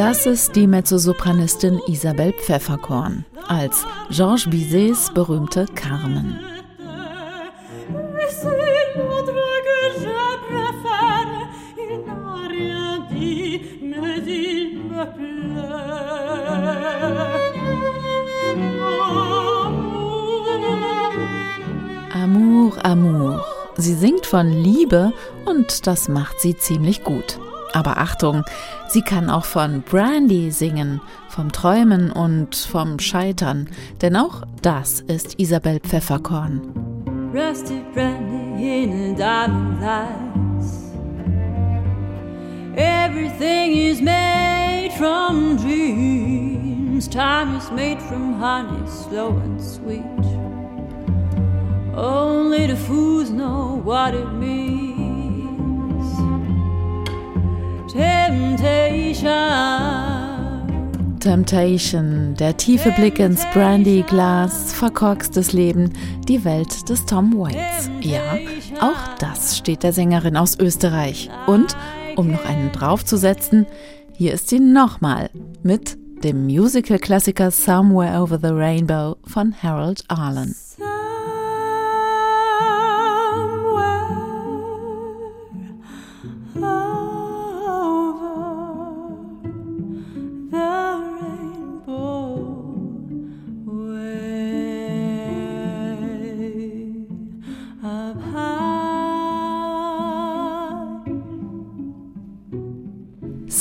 Das ist die Mezzosopranistin Isabel Pfefferkorn als Georges Bizets berühmte Carmen. Amour, Amour. Sie singt von Liebe und das macht sie ziemlich gut. Aber Achtung, sie kann auch von Brandy singen, vom Träumen und vom Scheitern, denn auch das ist Isabel Pfefferkorn. Rusty brandy in a diamond lights. Everything is made from dreams. Time is made from honey, slow and sweet. Only the fools know what it means. Temptation. Der tiefe Blick ins Brandy-Glas, verkorkstes Leben, die Welt des Tom Waits. Ja, auch das steht der Sängerin aus Österreich. Und, um noch einen draufzusetzen, hier ist sie nochmal mit dem Musical-Klassiker Somewhere Over the Rainbow von Harold Arlen.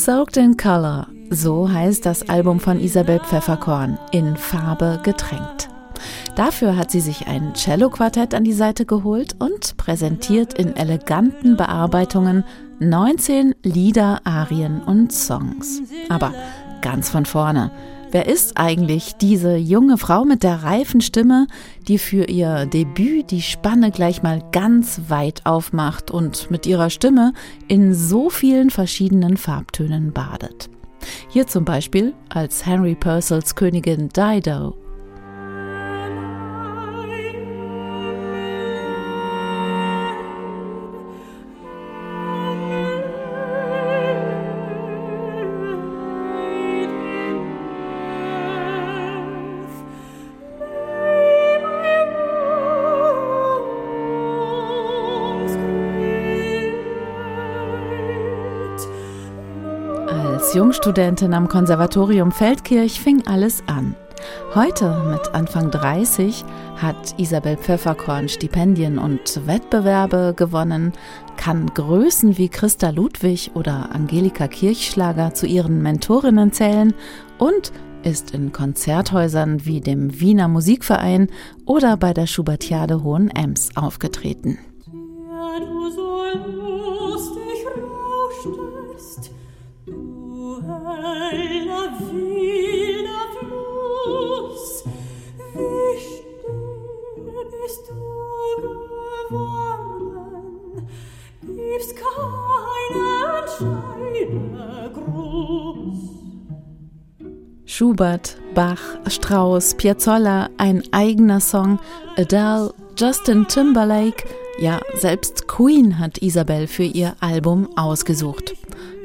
Soaked in Color, so heißt das Album von Isabel Pfefferkorn, in Farbe getränkt. Dafür hat sie sich ein Cello-Quartett an die Seite geholt und präsentiert in eleganten Bearbeitungen 19 Lieder, Arien und Songs. Aber ganz von vorne. Wer ist eigentlich diese junge Frau mit der reifen Stimme, die für ihr Debüt die Spanne gleich mal ganz weit aufmacht und mit ihrer Stimme in so vielen verschiedenen Farbtönen badet? Hier zum Beispiel als Henry Purcells Königin Dido Als Jungstudentin am Konservatorium Feldkirch fing alles an. Heute, mit Anfang 30, hat Isabel Pfefferkorn Stipendien und Wettbewerbe gewonnen, kann Größen wie Christa Ludwig oder Angelika Kirchschlager zu ihren Mentorinnen zählen und ist in Konzerthäusern wie dem Wiener Musikverein oder bei der Schubertiade Hohen Ems aufgetreten. Ja, du so lustig rauschtest, Schubert, Bach, Strauss, Piazzolla, ein eigener Song, Adele, Justin Timberlake, ja, selbst Queen hat Isabel für ihr Album ausgesucht.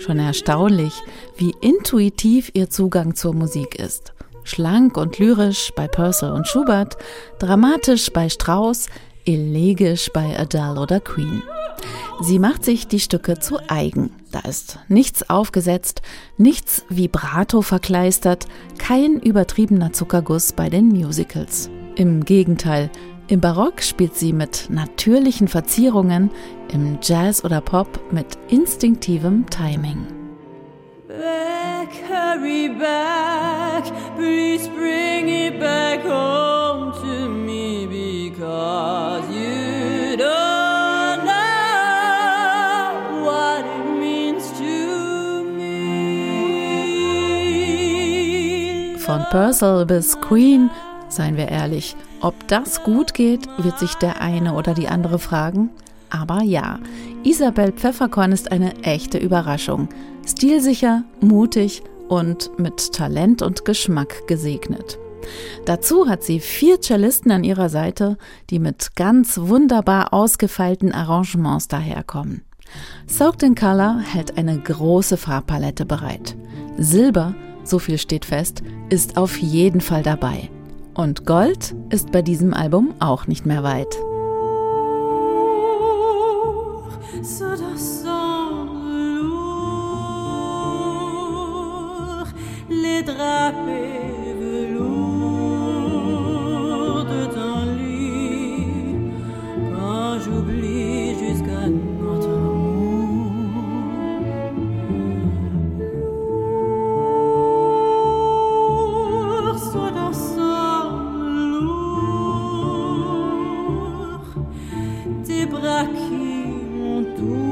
Schon erstaunlich, wie intuitiv ihr Zugang zur Musik ist. Schlank und lyrisch bei Purcell und Schubert, dramatisch bei Strauss, elegisch bei Adele oder Queen. Sie macht sich die Stücke zu eigen. Da ist nichts aufgesetzt, nichts Vibrato verkleistert, kein übertriebener Zuckerguss bei den Musicals. Im Gegenteil, im Barock spielt sie mit natürlichen Verzierungen, im Jazz oder Pop mit instinktivem Timing. Back, hurry back, please bring it back home to me because you don't know what it means to me. Von Purcell bis Queen, seien wir ehrlich, ob das gut geht, wird sich der eine oder die andere fragen. Aber ja, Isabel Pfefferkorn ist eine echte Überraschung. Stilsicher, mutig und mit Talent und Geschmack gesegnet. Dazu hat sie vier Cellisten an ihrer Seite, die mit ganz wunderbar ausgefeilten Arrangements daherkommen. Soaked in Color hält eine große Farbpalette bereit. Silber, so viel steht fest, ist auf jeden Fall dabei. Und Gold ist bei diesem Album auch nicht mehr weit. tes bras qui m'entourent.